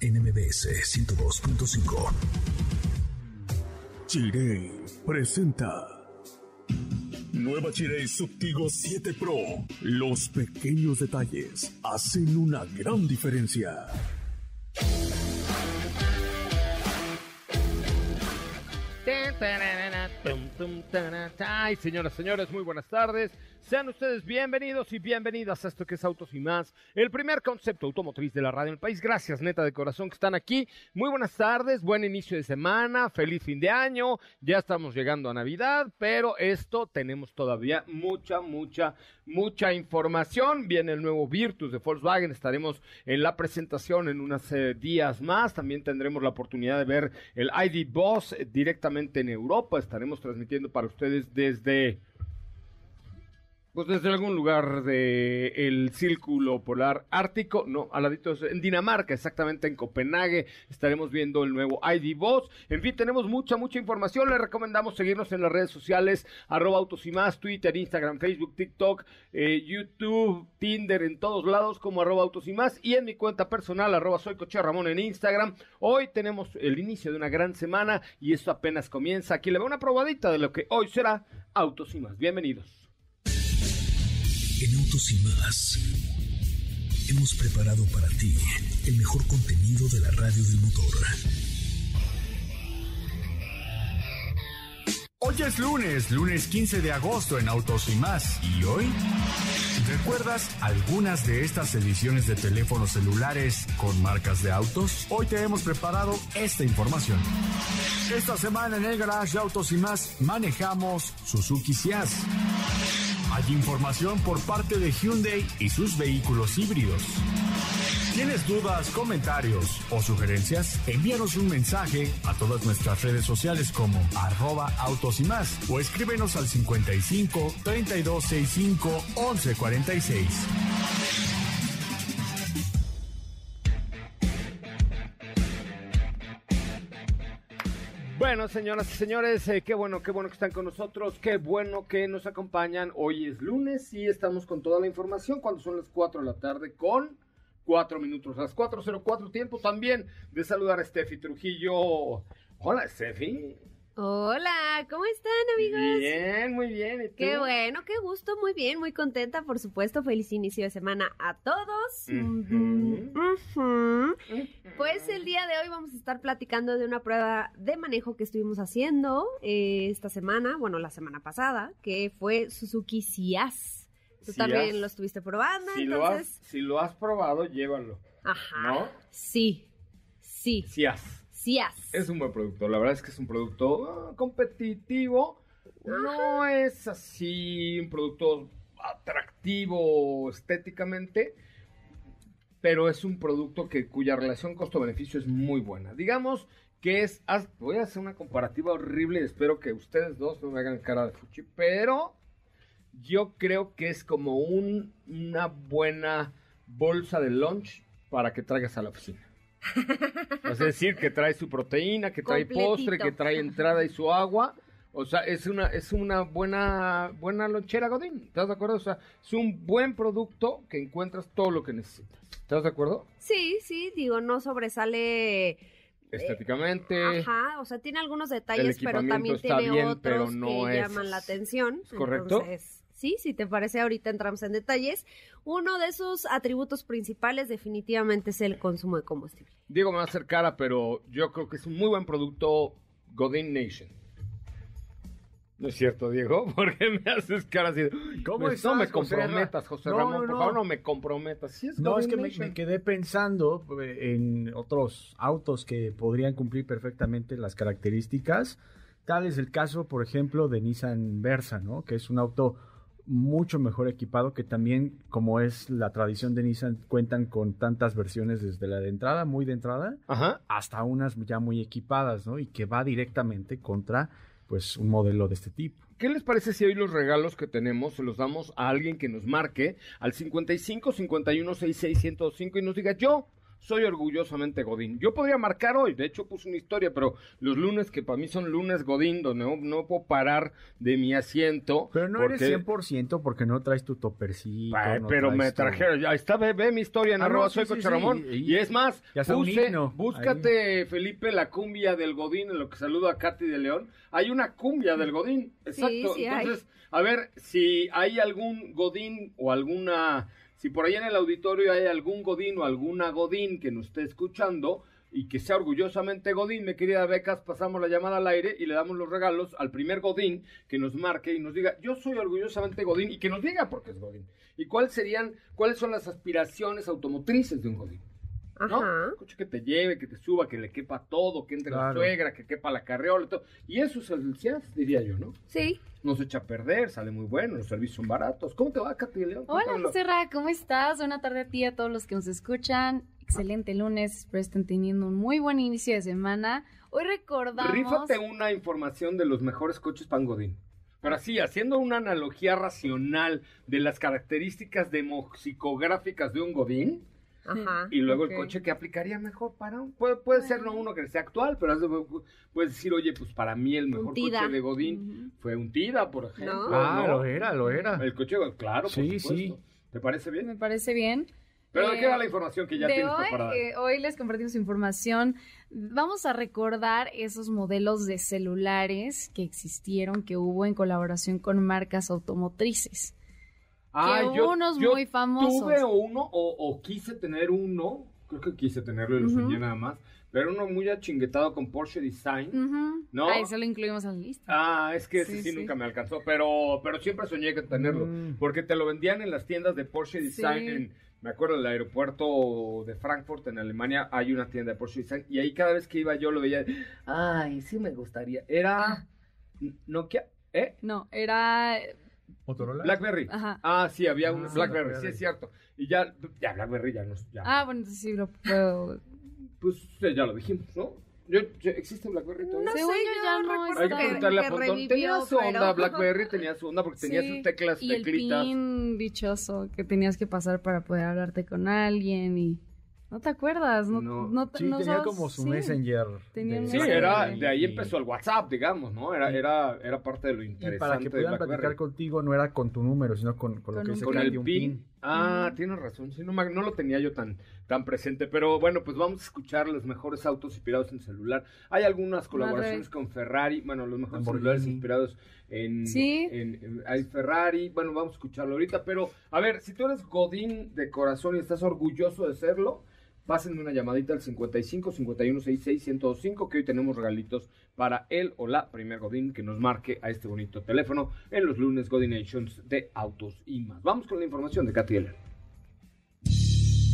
NMBS 102.5. Chirey presenta. Nueva Chirey Subtigo 7 Pro. Los pequeños detalles hacen una gran diferencia. Ay, señoras, señores, muy buenas tardes. Sean ustedes bienvenidos y bienvenidas a esto que es Autos y Más, el primer concepto automotriz de la radio en el país. Gracias, neta de corazón, que están aquí. Muy buenas tardes, buen inicio de semana, feliz fin de año. Ya estamos llegando a Navidad, pero esto tenemos todavía mucha, mucha, mucha información. Viene el nuevo Virtus de Volkswagen, estaremos en la presentación en unos eh, días más. También tendremos la oportunidad de ver el ID Boss directamente en Europa. Estaremos transmitiendo para ustedes desde pues desde algún lugar del el círculo polar ártico, no, al ladito en Dinamarca, exactamente en Copenhague, estaremos viendo el nuevo ID Boss. En fin, tenemos mucha, mucha información. Les recomendamos seguirnos en las redes sociales, arroba autos y más, Twitter, Instagram, Facebook, TikTok, eh, YouTube, Tinder, en todos lados como arroba autos y más. Y en mi cuenta personal, arroba soy Coche Ramón en Instagram. Hoy tenemos el inicio de una gran semana y esto apenas comienza. Aquí le veo una probadita de lo que hoy será Autos y más. Bienvenidos. En Autos y más hemos preparado para ti el mejor contenido de la radio del motor. Hoy es lunes, lunes 15 de agosto en Autos y más. ¿Y hoy? ¿Recuerdas algunas de estas ediciones de teléfonos celulares con marcas de autos? Hoy te hemos preparado esta información. Esta semana en el garage de Autos y más manejamos Suzuki Sias. Hay información por parte de Hyundai y sus vehículos híbridos. ¿Tienes dudas, comentarios o sugerencias? Envíanos un mensaje a todas nuestras redes sociales como arroba autos y más o escríbenos al 55 3265 1146. Bueno, señoras y señores, eh, qué bueno, qué bueno que están con nosotros, qué bueno que nos acompañan. Hoy es lunes y estamos con toda la información cuando son las 4 de la tarde con 4 minutos, las 4.04 tiempo también de saludar a Steffi Trujillo. Hola, Steffi. Hola, ¿cómo están amigos? Bien, muy bien. ¿y tú? Qué bueno, qué gusto, muy bien, muy contenta, por supuesto. Feliz inicio de semana a todos. Pues el día de hoy vamos a estar platicando de una prueba de manejo que estuvimos haciendo eh, esta semana, bueno, la semana pasada, que fue Suzuki Sias. Tú Sias. también lo estuviste probando, Si lo, has, si lo has probado, llévalo. Ajá. ¿no? Sí, sí, Si Es un buen producto, la verdad es que es un producto ah, competitivo. No es así un producto atractivo estéticamente, pero es un producto que cuya relación costo-beneficio es muy buena. Digamos que es, voy a hacer una comparativa horrible y espero que ustedes dos no me hagan cara de fuchi, pero yo creo que es como un- una buena bolsa de lunch para que traigas a la oficina. Es decir, que trae su proteína, que trae Completito. postre, que trae entrada y su agua. O sea, es una, es una buena, buena lonchera Godín. ¿Estás de acuerdo? O sea, es un buen producto que encuentras todo lo que necesitas. ¿Estás de acuerdo? Sí, sí, digo, no sobresale. Estéticamente. Ajá, o sea, tiene algunos detalles, pero también tiene bien, otros pero no que es- llaman la atención. ¿es correcto? Entonces, ¿sí? Si te parece, ahorita entramos en detalles. Uno de sus atributos principales definitivamente es el consumo de combustible. Diego me va a hacer cara, pero yo creo que es un muy buen producto Godin Nation. No es cierto, Diego, porque me haces cara así. ¿Cómo me, estás, no me José comprometas, Ra- José No, Ramón, no, por no. favor, no me comprometas. Sí es No, es que me, me quedé pensando eh, en otros autos que podrían cumplir perfectamente las características. Tal es el caso, por ejemplo, de Nissan Versa, ¿no? Que es un auto mucho mejor equipado, que también, como es la tradición de Nissan, cuentan con tantas versiones desde la de entrada, muy de entrada, Ajá. hasta unas ya muy equipadas, ¿no? Y que va directamente contra, pues, un modelo de este tipo. ¿Qué les parece si hoy los regalos que tenemos se los damos a alguien que nos marque al 55 51 66 105 y nos diga yo soy orgullosamente Godín? Yo podría marcar hoy, de hecho puse una historia, pero los lunes que para mí son lunes Godín, donde no, no puedo parar de mi asiento. Pero no porque- eres 100% porque no traes tu topercito. Ay, no pero me trajeron, ya está, ve, ve mi historia en Ah, no, arroba sí, soy sí, Coche sí, Ramón. y- Y es más, puse- búscate, Felipe, la cumbia del Godín, en lo que saludo a Katy de León. Hay una cumbia del Godín, exacto. hay. Entonces, a ver, si hay algún Godín o alguna, si por ahí en el auditorio hay algún Godín o alguna Godín que nos esté escuchando y que sea orgullosamente Godín, mi querida Becas, pasamos la llamada al aire y le damos los regalos al primer Godín que nos marque y nos diga, yo soy orgullosamente Godín y que nos diga por qué es Godín. ¿Y cuáles serían, cuáles son las aspiraciones automotrices de un Godín? ¿No? Ajá. Un coche que te lleve, que te suba, que le quepa todo, que entre la Claro. suegra, que quepa la carriola y todo. Y eso es el CIAS, diría yo, ¿no? Sí. No se echa a perder, sale muy bueno, los servicios son baratos. ¿Cómo te va, Katy León? Hola, Cuéntamelo. José Ra, ¿cómo estás? Buena tarde a ti a todos los que nos escuchan. Excelente lunes, espero estén teniendo un muy buen inicio de semana. Hoy recordamos... Rífate una información de los mejores coches Pangodín. Pero así, haciendo una analogía racional de las características demosicográficas de un Godín, Ajá. y luego el coche que aplicaría mejor para un... Puede, puede ser no uno que sea actual, pero puedes decir, oye, pues para mí el mejor coche de Godín fue un Tida, por ejemplo. Ah, ¿no? lo era, lo era. El coche, claro, por Sí, supuesto. sí. ¿Te parece bien? Me parece bien. Pero ¿de Eh, qué va la información que ya de tienes hoy, preparada? eh, hoy les compartimos información. Vamos a recordar esos modelos de celulares que existieron, que hubo en colaboración con marcas automotrices. Ah, que unos muy famosos. Tuve uno o, o quise tener uno, creo que quise tenerlo y lo soñé nada más, pero uno muy achinguetado con Porsche Design. Ujú. ¿No? Ah, eso lo incluimos en la lista. Ah, es que ese sí, nunca me alcanzó, pero, pero siempre soñé con tenerlo, Mm. porque te lo vendían en las tiendas de Porsche Design, Sí. en, me acuerdo, en el aeropuerto de Frankfurt, en Alemania, hay una tienda de Porsche Design, y ahí cada vez que iba yo lo veía, ay, sí me gustaría, era Nokia, ¿eh? No, era... Motorola. Blackberry. Ajá. Ah, sí, había un Ah, Blackberry, sí Blackberry. es cierto. Y ya, ya Blackberry ya no, ya, Ah, bueno, entonces sí lo puedo... pues eh, ya lo dijimos, ¿no? Yo, yo- ¿Existe Blackberry todavía? No sé, Según yo ya no recuerdo. Hay que preguntarle a Pontón. Tenía su onda, pero- Blackberry tenía su onda porque tenía Sí, sus teclas, y el teclitas. pin dichoso que tenías que pasar para poder hablarte con alguien y... ¿No te acuerdas? No, No. no, Sí, no tenía sabes- como su sí. Messenger. Sí, era, de ahí Y- empezó el WhatsApp, digamos, ¿no? Era, era, era parte de lo Y interesante para que pudieran platicar contigo no era con tu número, sino con, con lo Con que dice Con el pin. Ah, tienes razón, sí, no, no lo tenía yo tan, tan presente, pero bueno, pues vamos a escuchar los mejores autos inspirados en celular. Hay algunas colaboraciones Madre. con Ferrari, bueno, los mejores Lamborghini. celulares inspirados en, Sí. en- en- hay Ferrari, bueno, vamos a escucharlo ahorita, pero a ver, si tú eres Godín de corazón y estás orgulloso de serlo, pásenme una llamadita al 55 51 66 1025 que hoy tenemos regalitos para él o la primer Godín que nos marque a este bonito teléfono en los lunes Godinations de autos y más. Vamos con la información de Katy.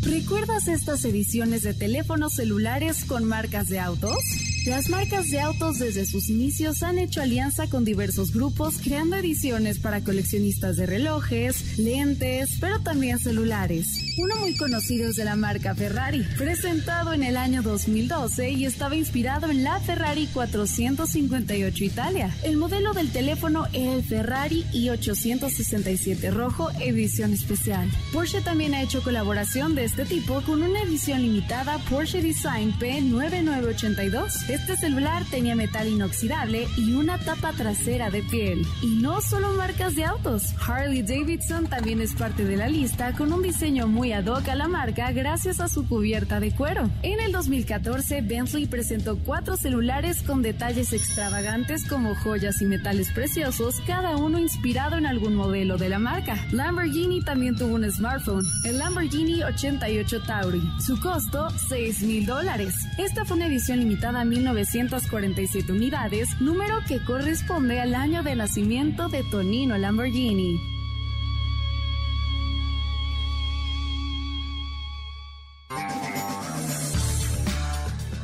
¿Recuerdas estas ediciones de teléfonos celulares con marcas de autos? Las marcas de autos desde sus inicios han hecho alianza con diversos grupos creando ediciones para coleccionistas de relojes, lentes, pero también celulares. Uno muy conocido es de la marca Ferrari, presentado en el año 2012 y estaba inspirado en la Ferrari 458 Italia. El modelo del teléfono era el Ferrari i867 rojo edición especial. Porsche también ha hecho colaboración de este tipo con una edición limitada Porsche Design P9982. Este celular tenía metal inoxidable y una tapa trasera de piel. Y no solo marcas de autos, Harley Davidson también es parte de la lista con un diseño muy ad hoc a la marca gracias a su cubierta de cuero. En el 2014, Bentley presentó cuatro celulares con detalles extravagantes como joyas y metales preciosos, cada uno inspirado en algún modelo de la marca. Lamborghini también tuvo un smartphone, el Lamborghini 88 Tauri. Su costo, 6 mil dólares. Esta fue una edición limitada a 1947 unidades, número que corresponde al año de nacimiento de Tonino Lamborghini.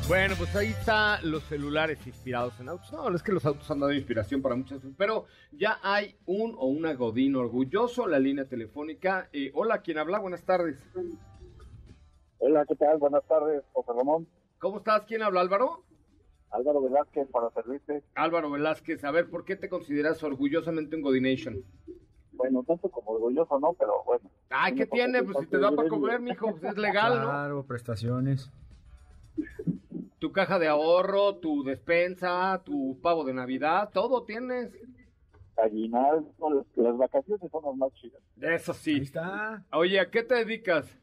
Bueno, pues ahí está los celulares inspirados en autos. No, es que los autos han dado inspiración para muchas cosas, pero ya hay un o una Godín orgulloso, la línea telefónica. Eh, hola, ¿quién habla? Buenas tardes. Hola, ¿qué tal? Buenas tardes, José Ramón. ¿Cómo estás? ¿Quién habla, Álvaro? Álvaro Velázquez, para servirte. Álvaro Velázquez, a ver, ¿por qué te consideras orgullosamente un Godination? Bueno, tanto como orgulloso, ¿no? Pero bueno. Ay, ¿qué tiene? Pues si te da para comer, mijo, pues es legal, ¿no? Claro, prestaciones. Tu caja de ahorro, tu despensa, tu pavo de Navidad, todo tienes. Aguinaldo, las vacaciones son las más chidas. Eso Ahí sí. está. Oye, ¿a qué te dedicas?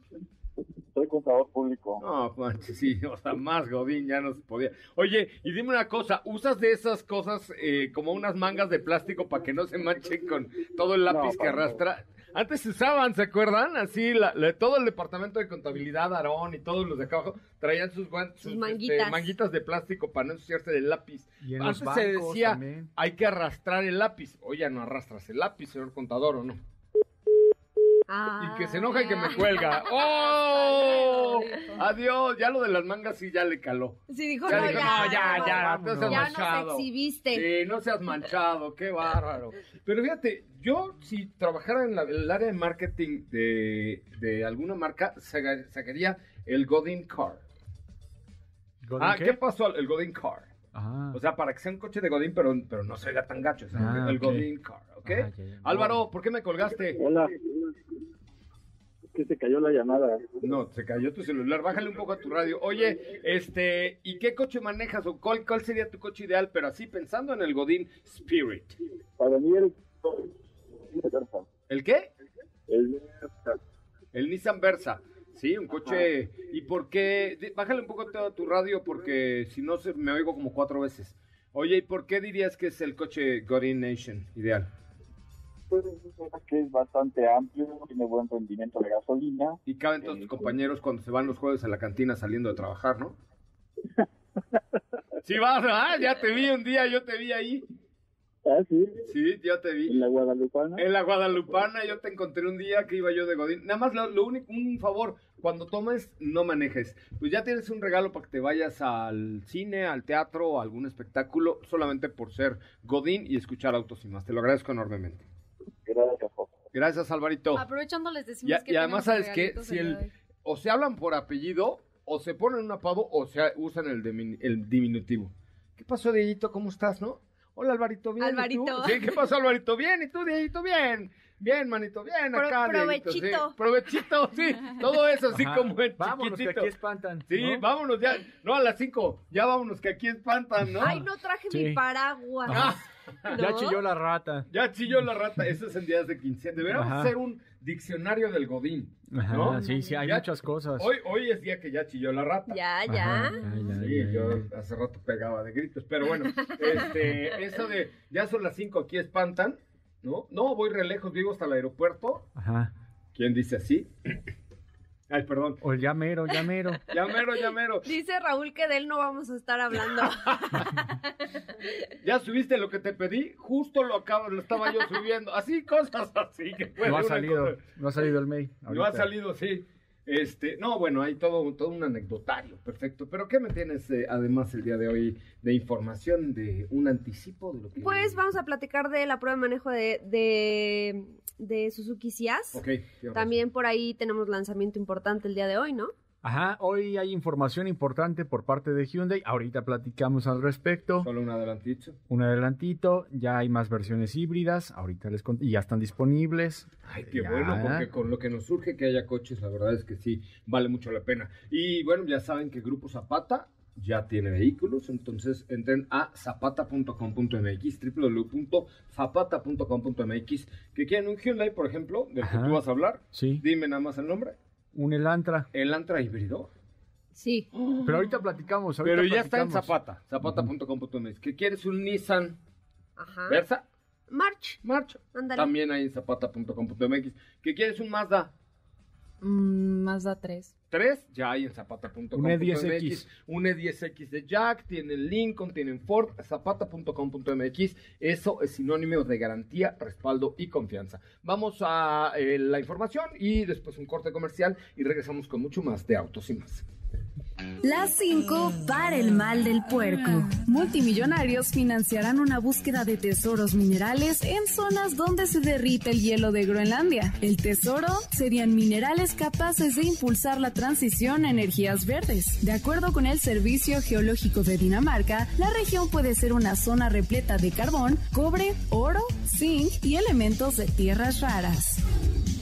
Soy contador público. No, manches, sí, o sea, más Godín ya no se podía. Oye, y dime una cosa, ¿usas de esas cosas eh, como unas mangas de plástico para que no se manchen con todo el lápiz No, que arrastra? Antes se usaban, ¿se acuerdan? Así, la- la- todo el departamento de contabilidad, Aarón y todos los de acá abajo, traían sus, este, manguitas. manguitas de plástico para no ensuciarse del lápiz. Y en los Antes se decía, también. hay que arrastrar el lápiz. Oye, ya no arrastras el lápiz, señor contador, ¿o no? Ah. Y que se enoja y que me cuelga. ¡Oh! Adiós, ya lo de las mangas sí ya le caló. Sí, dijo, Ya no, dijo, ya, no, ya, ya, no seas ya manchado. nos exhibiste. Sí, no seas manchado, qué bárbaro. Pero fíjate, yo si trabajara en la- el área de marketing de, de alguna marca, saca- sacaría el Godin Car. ¿Godín Ah, qué? ¿qué pasó? El Godin Car. Ah. O sea, para que sea un coche de Godin, pero, pero no se vea tan gacho. o sea, Ah, el. Godin Car, ¿ok? Ah, ya, ya. Álvaro, ¿por qué me colgaste? Hola. Es que se cayó la llamada. No, se cayó tu celular. Bájale un poco a tu radio. Oye, este, ¿y qué coche manejas o cuál, cuál sería tu coche ideal? Pero así pensando en el Godin Spirit. Para mí el... ¿El qué? el El Nissan Versa. Sí, un coche. ¿Y por qué? Bájale un poco a tu radio porque si no se, me oigo como cuatro veces. Oye, ¿y por qué dirías que es el coche Godin Nation ideal? Pues, es que es bastante amplio, tiene buen rendimiento de gasolina. Y caben todos tus compañeros cuando se van los jueves a la cantina saliendo de trabajar, ¿no? Sí, vas, ah, ya te vi un día, yo te vi ahí. Ah, sí, Sí, yo te vi. en la Guadalupana. En la Guadalupana yo te encontré un día que iba yo de Godín. Nada más lo, lo único, un favor, cuando tomes, no manejes. Pues ya tienes un regalo para que te vayas al cine, al teatro o a algún espectáculo, solamente por ser Godín y escuchar autos y más. Te lo agradezco enormemente. Gracias, Alvarito. Aprovechando les decimos Y, que y además, ¿sabes qué? Si el o se hablan por apellido, o se ponen un apodo, o se usan el, dimin- el diminutivo. ¿Qué pasó, Dieguito? ¿Cómo estás, no? Hola, Alvarito, ¿bien? ¿Y tú? Alvarito. Sí, ¿qué pasó, Alvarito? Bien, ¿y tú, Dieguito? Bien. Bien, manito, bien Pro- acá, Dieguito, sí. provechito. Provechito, sí. Todo eso así Ajá. como en Vámonos, que chiquitito. aquí espantan. Sí, ¿no? vámonos ya. No, a las cinco. Ya vámonos, que aquí espantan, ¿no? Ay, no traje Sí. mi paraguas. Ah, Ya ¿No? chilló la rata. ya chilló la rata. Eso es en días de quincena. Deberíamos Ajá. hacer un diccionario del Godín. Ajá, ¿no? sí, sí, hay Ya- muchas cosas. Hoy, hoy es día que ya chilló la rata. Ya, Ajá, ya. ay, ya, Sí, ya, yo hace rato pegaba de gritos, pero bueno, este, eso de ya son las 5 aquí espantan, ¿no? No, voy re lejos, vivo hasta el aeropuerto. Ajá. ¿Quién dice así? Ay, perdón. O el llamero, llamero. Llamero, llamero. Dice Raúl que de él no vamos a estar hablando. ¿Ya subiste lo que te pedí? Justo lo acabo, lo estaba yo subiendo. Así, cosas así. Que No ha salido, cosa- no ha salido el mail. No ha salido, sí. Este, no, bueno, hay todo, todo un anecdotario, perfecto. Pero ¿qué me tienes eh, además el día de hoy de información, de un anticipo de lo que... Pues vamos a platicar de la prueba de manejo de, de, de Suzuki Sias. Ok, También por ahí tenemos lanzamiento importante el día de hoy, ¿no? Ajá, hoy hay información importante por parte de Hyundai. Ahorita platicamos al respecto. Solo un adelantito. Un adelantito, ya hay más versiones híbridas. Ahorita les cont- y ya están disponibles. Ay, qué Ya. bueno, porque con lo que nos surge que haya coches, la verdad es que sí, vale mucho la pena. Y bueno, ya saben que Grupo Zapata ya tiene vehículos, entonces entren a zapata.com.mx, www.zapata.com.mx, que quieren un Hyundai, por ejemplo, del que Ajá. tú vas a hablar. Sí. Dime nada más el nombre. Un Elantra. El Antra híbrido. Sí. Pero ahorita platicamos. ahorita Pero ya está en. Zapata, zapata.com.mx. ¿Qué quieres? Un Nissan Ajá. Versa, March. March. Ándale. También hay en zapata.com.mx. ¿Qué quieres? Un Mazda Mm, Mazda 3. 3, ya hay en zapata.com.mx. Un E10X. Un E10X de Jack, tienen Lincoln, tienen Ford, zapata.com.mx. Eso es sinónimo de garantía, respaldo y confianza. Vamos a eh, la información y después un corte comercial y regresamos con mucho más de autos y más. Las 5 para el mal del puerco. Multimillonarios financiarán una búsqueda de tesoros minerales en zonas donde se derrite el hielo de Groenlandia. El tesoro serían minerales capaces de impulsar la transición a energías verdes. De acuerdo con el Servicio Geológico de Dinamarca, la región puede ser una zona repleta de carbón, cobre, oro, zinc y elementos de tierras raras.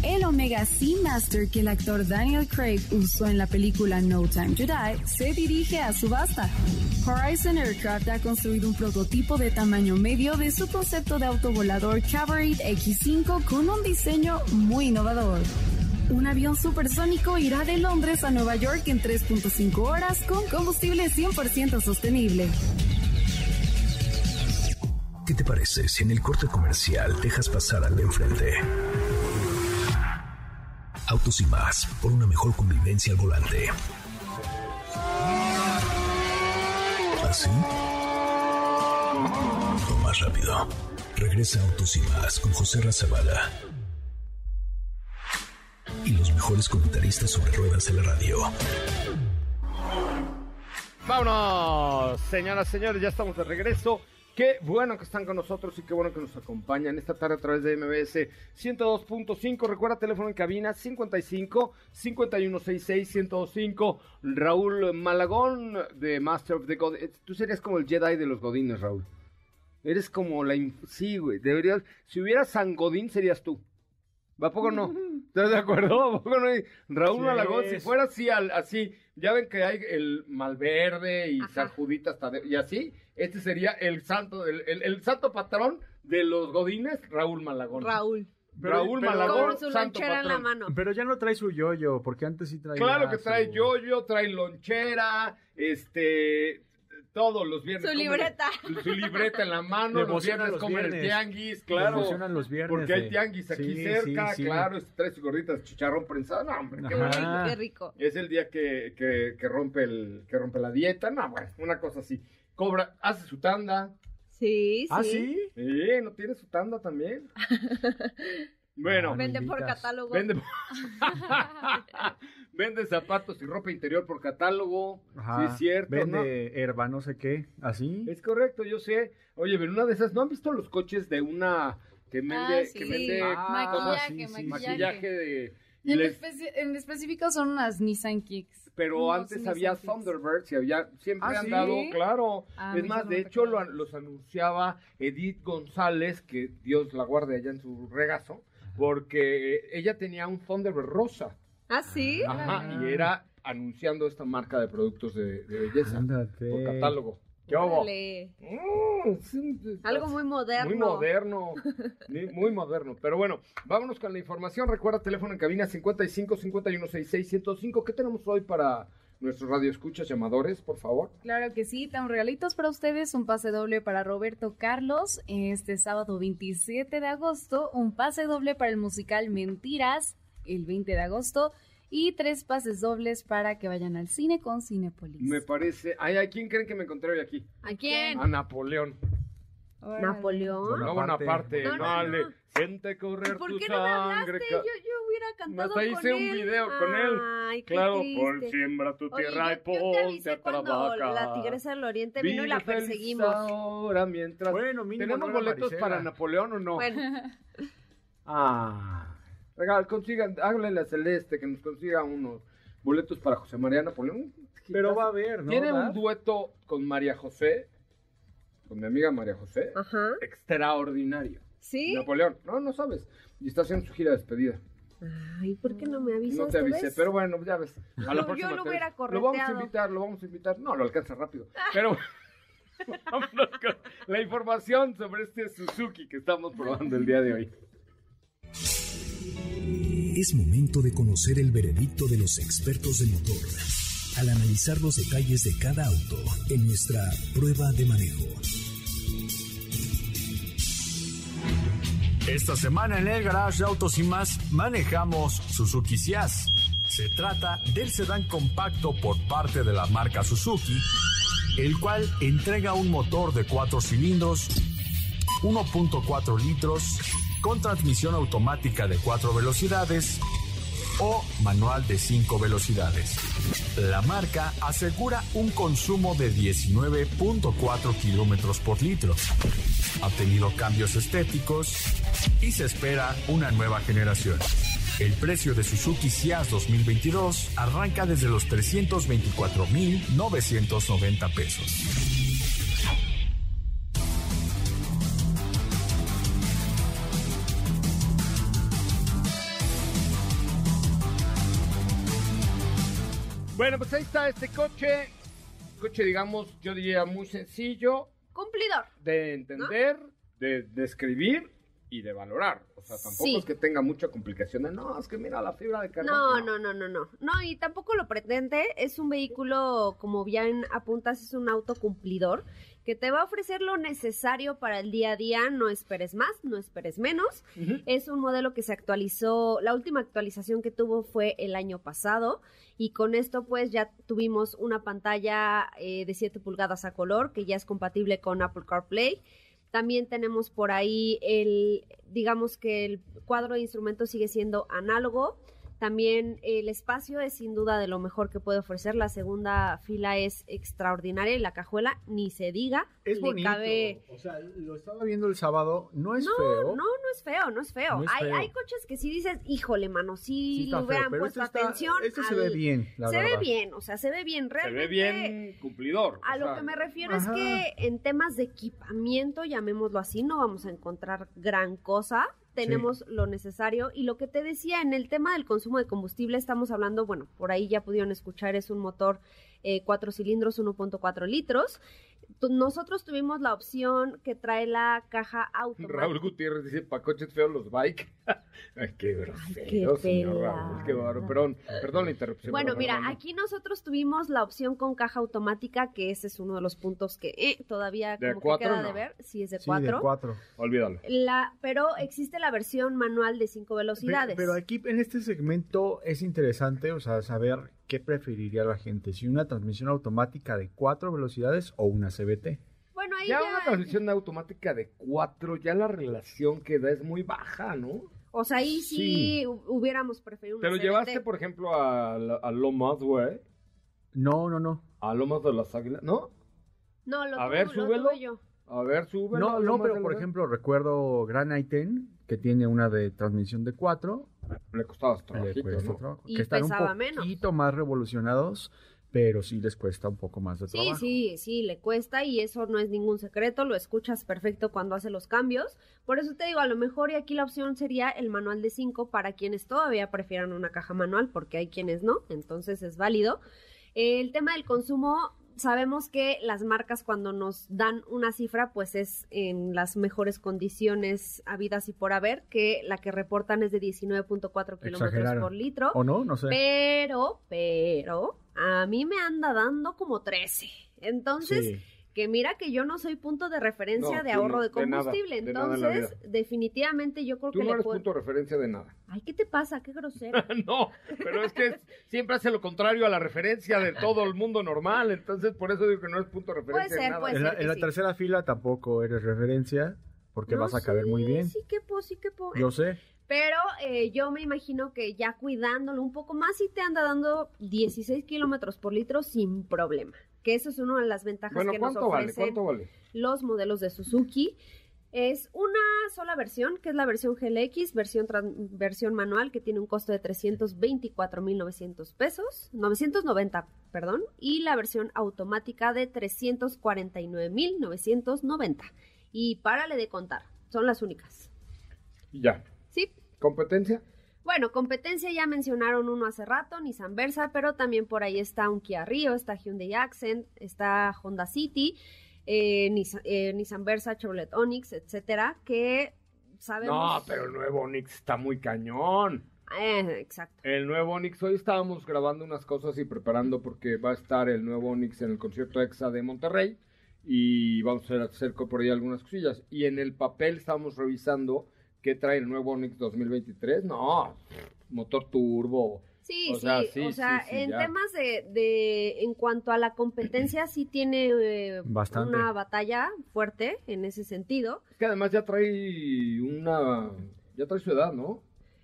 El Omega Seamaster que el actor Daniel Craig usó en la película No Time to Die se dirige a subasta. Horizon Aircraft ha construido un prototipo de tamaño medio de su concepto de autovolador Cabaret X5 con un diseño muy innovador. Un avión supersónico irá de Londres a Nueva York en 3.5 horas con combustible 100% sostenible. ¿Qué te parece si en el corte comercial dejas pasar al de enfrente? Autos y más, por una mejor convivencia al volante. ¿Así? O más rápido. Regresa Autos y más con José Razabala. Y los mejores comentaristas sobre ruedas de la radio. Vámonos, señoras, señores, ya estamos de regreso. Qué bueno que están con nosotros y qué bueno que nos acompañan esta tarde a través de MBS 102.5. Recuerda teléfono en cabina 55 5166 1025. Raúl Malagón de Master of the God. Eh, Tú serías como el Jedi de los Godines, Raúl. Eres como la. Sí, güey. Deberías. Si hubiera San Godín, serías tú. ¿Va a poco no? ¿Estás de acuerdo? ¿A poco no? Raúl Sí Malagón, si fuera así, al- así, ya ven que hay el Malverde y Ajá. San Juditas Tadeo, y así, este sería el santo, el, el- el santo patrón de los godines, Raúl Malagón. Raúl. Raúl Pero- Malagón, Con su santo lonchera en la patrón. mano. Pero ya no trae su yoyo, porque antes sí traía. Claro que su- trae yoyo, trae lonchera, este, todos los viernes. Su libreta. Su libreta en la mano, los emocionan viernes los comen el viernes. tianguis, Le claro. emocionan los viernes. Porque hay tianguis aquí Sí, cerca, sí, sí. claro, este, trae sus gorditas de chicharrón prensado, no, hombre, qué bueno. Qué rico. Es el día que, que, que rompe el, que rompe la dieta, no, bueno, una cosa así. Cobra, hace su tanda, Sí, sí. ¿Ah, sí? Sí, ¿no tiene su tanda también? Bueno, Ah, Vende por catálogo. vende, vende zapatos y ropa interior por catálogo. Ajá. Sí, es cierto. Vende ¿no? herba, no sé qué. ¿Así? Es correcto, yo sé. Oye, pero una de esas, ¿no han visto los coches de una que vende, Ah, sí. que vende Ah, maquillaje, sí, sí, maquillaje. maquillaje de... En, les- en específico son unas Nissan Kicks. pero antes Nissan había Kicks. Thunderbirds y había siempre Ah, han ¿sí? dado, claro. Ah, es más, de hecho lo los anunciaba Edith González, que Dios la guarde allá en su regazo, porque ella tenía un Thunderbird rosa. ¿Ah, sí? Ajá, y era anunciando esta marca de productos de, de belleza Ándate. por catálogo. ¿Qué hubo? Mm, Algo muy moderno. Muy moderno, muy, moderno. Pero bueno, vámonos con la información. Recuerda, teléfono en cabina 55 51 66 105. ¿Qué tenemos hoy para nuestros radioescuchas llamadores, por favor? Claro que sí, tengo regalitos para ustedes, un pase doble para Roberto Carlos este sábado 27 de agosto, un pase doble para el musical Mentiras el 20 de agosto y tres pases dobles para que vayan al cine con Cinepolis. Me parece. Ay, ¿a quién creen que me encontré hoy aquí? ¿A quién? A Napoleón. ¿Napoleón? No, Bonaparte. No, no, Dale, no. siente correr ¿Por tu qué no me hablaste? Yo, yo hubiera cantado Hasta hice un video con él. Ay, qué Claro, triste. por siembra tu Oye, tierra y yo, yo te ponte a trabajar. la tigresa del oriente vino y la perseguimos. Ahora mientras. Bueno, mínimo ¿Tenemos no boletos para Napoleón o no? Bueno, Ah. Regal, consigan, háblenle a Celeste que nos consiga unos boletos para José María Napoleón. Pero va a haber, ¿no? Tiene un dueto con María José, con mi amiga María José, ajá. extraordinario. ¿Sí? Napoleón, no, no sabes. Y está haciendo su gira de despedida. Ay, ¿por qué no me avisaste? No te avisé, ves? pero bueno, ya ves. A la Yo- próxima yo lo hubiera aviso. Lo vamos a correteado. invitar, lo vamos a invitar. No, lo alcanza rápido. Pero vámonos con la información sobre este Suzuki que estamos probando el día de hoy. Es momento de conocer el veredicto de los expertos de motor al analizar los detalles de cada auto en nuestra prueba de manejo. Esta semana en el Garage de Autos y Más manejamos Suzuki Ciaz. Se trata del sedán compacto por parte de la marca Suzuki, el cual entrega un motor de 4 cilindros, 1.4 litros, con transmisión automática de 4 velocidades o manual de 5 velocidades. La marca asegura un consumo de 19.4 kilómetros por litro. Ha tenido cambios estéticos y se espera una nueva generación. El precio de Suzuki Ciaz 2022 arranca desde los 324.990 pesos. Bueno, pues ahí está este coche. Coche, digamos, yo diría muy sencillo Cumplidor. de entender, de describir y de valorar. O sea, tampoco Sí. es que tenga mucha complicación de, no, es que mira la fibra de carbono. No, no, no, no, no. No, y tampoco lo pretende. Es un vehículo, como bien apuntas, es un auto cumplidor que te va a ofrecer lo necesario para el día a día. No esperes más, no esperes menos. Es un modelo que se actualizó, la última actualización que tuvo fue el año pasado y con esto pues ya tuvimos una pantalla eh, de 7 pulgadas a color que ya es compatible con Apple CarPlay. También tenemos por ahí el, digamos que el cuadro de instrumentos sigue siendo análogo. También el espacio es sin duda de lo mejor que puede ofrecer. La segunda fila es extraordinaria y la cajuela ni se diga. Es le bonito. cabe- O sea, lo estaba viendo el sábado. No es no, feo. no, no es feo, no es feo. No es hay, feo. hay coches que sí dices, híjole, mano, sí, Sí le hubieran feo, pero puesto este está- atención. Este se ve bien, la se verdad. ve bien, o sea, se ve bien. Se Realmente, ve bien cumplidor. A lo sea, que me refiero Ajá. es que en temas de equipamiento, llamémoslo así, no vamos a encontrar gran cosa. Tenemos lo necesario. Y lo que te decía, en el tema del consumo de combustible, estamos hablando, bueno, por ahí ya pudieron escuchar, es un motor eh, cuatro cilindros, 1.4 litros. Nosotros tuvimos la opción que trae la caja automática. Raúl Gutiérrez dice, pa' coches feos los bike. Ay, qué grosero, qué señor Raúl. Qué bárbaro. Perdón, perdón la interrupción. Bueno, pero mira, aquí nosotros tuvimos la opción con caja automática, que ese es uno de los puntos que eh, todavía ¿De como cuatro? que queda de ver. Sí, es de Sí, cuatro. de cuatro. Olvídalo. La, pero existe la versión manual de cinco velocidades. Pero, aquí en este segmento es interesante, o sea, saber qué preferiría la gente, si una transmisión automática de cuatro velocidades o una CBT. bueno, ahí Ya ya, una transmisión automática de cuatro, ya la relación que da es muy baja, ¿no? o sea, ahí sí, Sí. hu- hubiéramos preferido una Pero llevaste, por ejemplo, a, la- a Lomas, güey. No, no, no. A Lomas de las Águilas, ¿no? No, lo A ver, lo súbelo. tuve yo. A ver, súbelo. No, no, pero por las- ejemplo recuerdo Gran i10 que tiene una de transmisión de cuatro, Le costaba le trabajito, cuesta ¿no? trabajo, Y que están pesaba un menos. poquito más revolucionados, pero sí les cuesta un poco más de Sí, trabajo. sí, sí, le cuesta y eso no es ningún secreto, lo escuchas perfecto cuando hace los cambios. Por eso te digo, a lo mejor y aquí la opción sería el manual de 5 para quienes todavía prefieran una caja manual, porque hay quienes no, entonces es válido. El tema del consumo, sabemos que las marcas cuando nos dan una cifra, pues es en las mejores condiciones habidas y por haber, que la que reportan es de 19.4 kilómetros por litro. ¿O no? No sé. Pero, pero, a mí me anda dando como 13. Entonces, Sí. Que mira que yo no soy punto de referencia No, de ahorro no, de de nada, combustible. de nada en la Entonces, definitivamente yo creo Tú que no le eres puedo... punto de referencia de nada. Ay, ¿qué te pasa? Qué grosero. no, pero es que es- siempre hace lo contrario a la referencia de todo el mundo normal, entonces por eso digo que no es punto de referencia Puede de ser, nada. puede En la, ser en la sí. tercera fila tampoco eres referencia porque No, vas a caber sí, muy bien. Sí, que po, sí, que po. Yo sé. Pero eh, yo me imagino que ya cuidándolo un poco más, sí te anda dando 16 kilómetros por litro sin problema. Que eso es una de las ventajas Bueno, que nos ¿cuánto vale? ofrecen ¿Cuánto vale? los modelos de Suzuki. Es una sola versión, que es la versión GLX, versión, versión manual, que tiene un costo de 324.900 pesos, 990, perdón, y la versión automática de 349.990. Y párale de contar, son las únicas. Ya. ¿Sí? ¿Competencia? Bueno, competencia ya mencionaron uno hace rato, Nissan Versa, pero también por ahí está un Kia Rio, está Hyundai Accent, está Honda City, eh, Nissan, eh, Nissan Versa, Chevrolet Onix, etcétera, que sabemos... No, pero el nuevo Onix está muy cañón. Eh, exacto. El nuevo Onix, hoy estábamos grabando unas cosas y preparando porque va a estar el nuevo Onix en el concierto EXA de Monterrey y vamos a hacer por ahí algunas cosillas. Y en el papel estábamos revisando qué trae el nuevo Onix 2023. No, motor turbo. Sí, O sí, sea, sí, o sea, sí, sí, en ya. temas de, de, en cuanto a la competencia, sí tiene eh, Bastante. una batalla fuerte en ese sentido. Es que además ya trae una... Ya trae su edad, ¿no?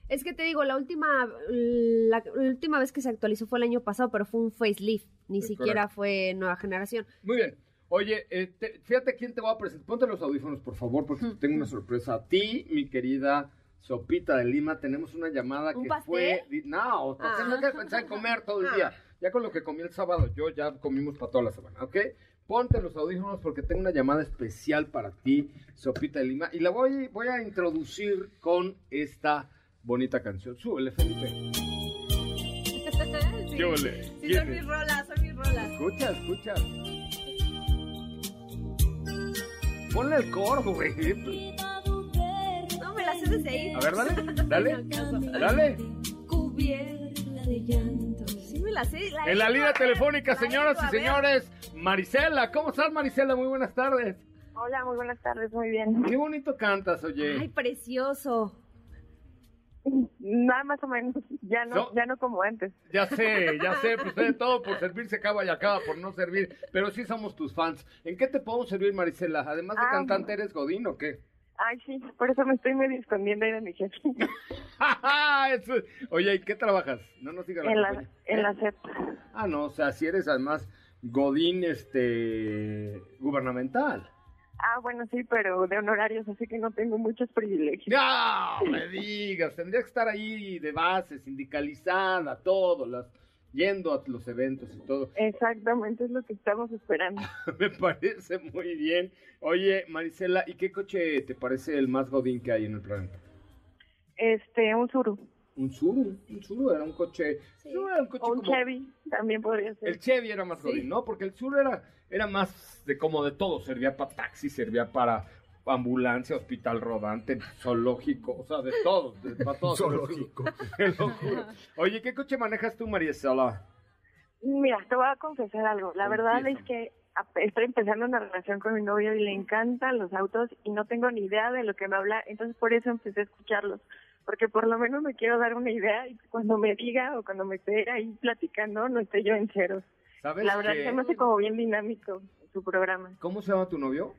Es que te digo, la última, la, la última vez que se actualizó fue el año pasado, pero fue un facelift, ni Es siquiera correcto. fue nueva generación. Muy bien. Oye, eh, te- fíjate quién te va a presentar. Ponte los audífonos, por favor, porque te tengo una sorpresa. A ti, mi querida Sopita de Lima, tenemos una llamada ¿Un que pastel? fue... No, no Ah. hay que pensar en comer todo el Ah. día. Ya con lo que comí el sábado, yo ya comimos para toda la semana, ¿ok? Ponte los audífonos porque tengo una llamada especial para ti, Sopita de Lima. Y la voy, voy a introducir con esta bonita canción. Súbele, Felipe. sí, ¿Qué ole? sí, ¿Quién son es? mis rolas, son mis rolas. Escucha, escucha. Ponle el coro, güey. No, me la sé desde ahí. A ver, dale, dale, dale. Cubierta de llanto. Sí, me la sé. En la línea telefónica, señoras y señores, Marisela. ¿Cómo estás, Marisela? Muy buenas tardes. Hola, muy buenas tardes, muy bien. Qué bonito cantas, Ay, oye. precioso. Nada más o menos, ya no, No. ya no como antes. Ya sé, ya sé, pues de todo por servir se acaba y acaba por no servir, pero sí somos tus fans. ¿En qué te podemos servir, Marisela? Además de Ah, cantante, ¿eres Godín o qué? Ay, sí, por eso me estoy medio escondiendo ahí de mi jefe. Eso- Oye, ¿y qué trabajas? No nos digas la en la, en la SEP. Ah, no, o sea, si eres además Godín, este, gubernamental. Ah, bueno, sí, pero de honorarios, así que no tengo muchos privilegios. No, me digas, tendría que estar ahí de base, sindicalizada, todo, las, yendo a los eventos y todo. Exactamente, es lo que estamos esperando. Me parece muy bien. Oye, Marisela, ¿y qué coche te parece el más godín que hay en el planeta? Este, un Suru. Un Suru, un Suru era un coche, Sí. era un coche O un como- Chevy, también podría ser. El Chevy era más Sí. godín, ¿no? Porque el Suru era, era más de como de todo, servía para taxi, servía para ambulancia, hospital rodante, zoológico, o sea, de todo, de, para todo. Zoológico. Oye, ¿qué coche manejas tú, Marisela? Mira, te voy a confesar algo. La verdad es que estoy empezando una relación con mi novio y le encantan los autos y no tengo ni idea de lo que me habla, entonces por eso empecé a escucharlos, porque por lo menos me quiero dar una idea y cuando me diga o cuando me esté ahí platicando no esté yo en ceros. ¿Sabes La verdad que- se me hace como bien dinámico su programa. ¿Cómo se llama tu novio?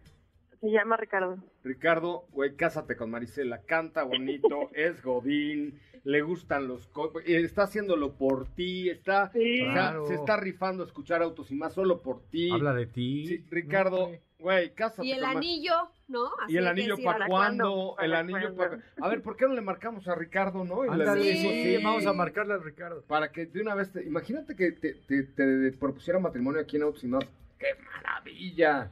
Se llama Ricardo. Ricardo, güey, cásate con Marisela, canta bonito, es godín, le gustan los coches, está haciéndolo por ti, está, Sí. o sea, Claro. se está rifando a escuchar autos y más solo por ti. Habla de ti. Sí, Ricardo, güey, cásate Y el con anillo, ¿no? Así ¿Y el anillo para ¿para cuándo? El ¿Para anillo para... A ver, ¿por qué no le marcamos a Ricardo, no? Y le Ándale, sí, vamos a marcarle a Ricardo. Para que de una vez, te... imagínate que te, te, te propusiera matrimonio aquí en Autos y Más. ¡Qué maravilla!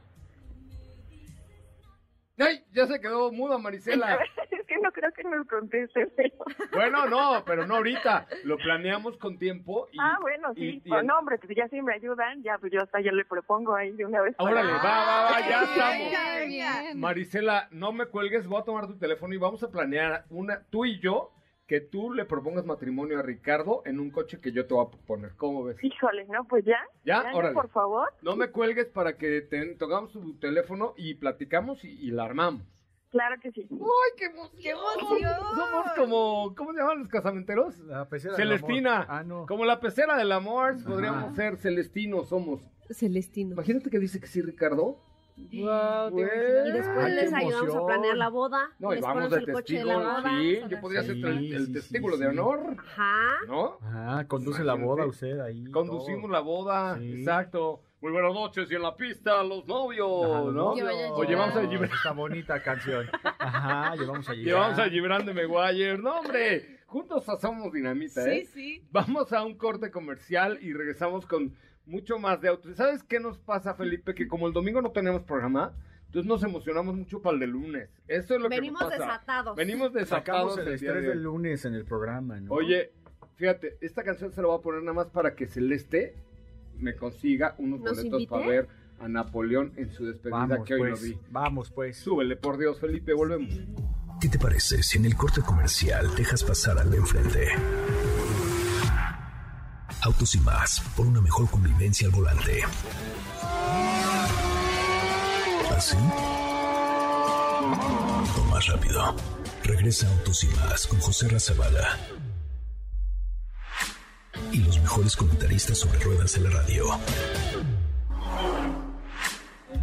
¡Ay! Ya se quedó muda Marisela. es que no creo que nos conteste, pero... Bueno, no, pero no ahorita. Lo planeamos con tiempo. Y, ah, bueno, sí. y- y- Pues no, hombre, pues ya si me ayudan, ya pues yo hasta ya le propongo ahí de una vez. para- Órale, va, va, va, ya estamos. venga. bien. Marisela, no me cuelgues, voy a tomar tu teléfono y vamos a planear una, tú y yo, que tú le propongas matrimonio a Ricardo en un coche que yo te voy a poner. ¿Cómo ves? Híjole, no, pues ya. ¿Ya? ya, Órale. por favor. No me cuelgues para que te, tocamos tu teléfono y platicamos y, y la armamos. Claro que sí. ¡Ay, qué emoción! ¡Qué emoción! Somos como, ¿cómo se llaman los casamenteros? La pecera del Celestina. amor. Ah, no. Como la pecera del amor, podríamos ser celestinos, somos. Celestino. Imagínate que dice que sí, Ricardo. Wow. Y después les ayudamos a planear la boda. No, y les vamos ponemos de el coche de testigo. la boda. Sí, yo podría ser Sí, el, el sí, testículo sí, de sí. honor, Ajá. ¿no? Ah, conduce la boda usted ahí. Conducimos todo. la boda, Sí. exacto. Muy buenas noches y en la pista los novios, Ajá, los ¿no? Novios. Oye, vamos a Llevamos. Gibran. Esta bonita canción. Ajá, llevamos a Llevamos a Gibran de Meguiar. No, hombre, juntos hacemos dinamita, ¿eh? sí. Vamos a un corte comercial y regresamos con mucho más de autos. ¿Sabes qué nos pasa, Felipe? Que como el domingo no tenemos programa, Entonces nos emocionamos mucho para el de lunes. Eso es lo Venimos que pasa. desatados. Venimos desatados Sacamos el el estrés de del lunes en el programa, ¿no? Oye, fíjate, esta canción se la voy a poner nada más para que Celeste me consiga unos ¿Nos boletos para ver a Napoleón en su despedida vamos, que hoy pues, lo vi. vamos, pues. Súbele, por Dios, Felipe, volvemos. ¿Qué te parece si en el corte comercial dejas pasar al de enfrente? Autos y más, por una mejor convivencia al volante. ¿Así? O más rápido. Regresa Autos y más con José Razabala. Y los mejores comentaristas sobre ruedas de la radio.